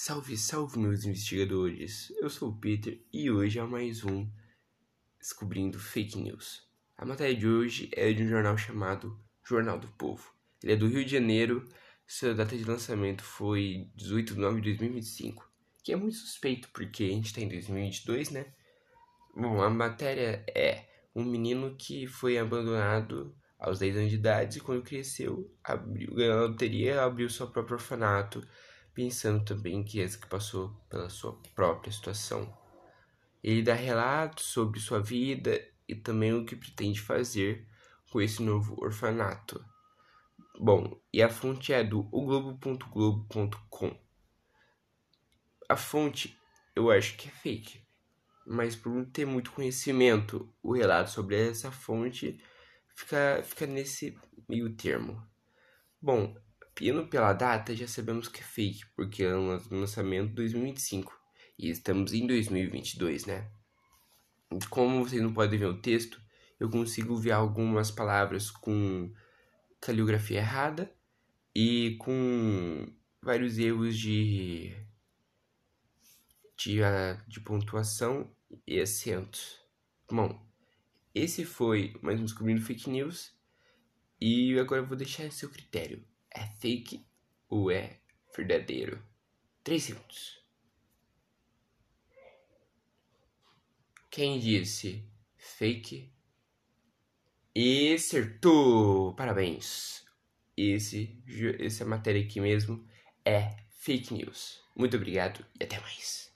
Salve, salve, meus investigadores! Eu sou o Peter e hoje é mais um Descobrindo Fake News. A matéria de hoje é de um jornal chamado Jornal do Povo. Ele é do Rio de Janeiro, sua data de lançamento foi 18 de novembro de 2025, que é muito suspeito porque a gente está em 2022, né? Bom, a matéria é um menino que foi abandonado aos 10 anos de idade e quando cresceu, abriu, ganhou a loteria, abriu seu próprio orfanato pensando também que essa que passou pela sua própria situação. Ele dá relatos sobre sua vida e também o que pretende fazer com esse novo orfanato. Bom, e a fonte é do oglobo.globo.com. A fonte eu acho que é fake, mas por não ter muito conhecimento, o relato sobre essa fonte fica, fica nesse meio termo. Bom, Indo pela data, já sabemos que é fake, porque é um lançamento 2025 e estamos em 2022, né? Como vocês não podem ver o texto, eu consigo ver algumas palavras com caligrafia errada e com vários erros de de, ah, de pontuação e acentos. Bom, esse foi mais um Descobrindo Fake News e agora eu vou deixar a seu critério é fake ou é verdadeiro? Três segundos. Quem disse fake? E acertou! Parabéns! Esse, essa matéria aqui mesmo é fake news. Muito obrigado e até mais.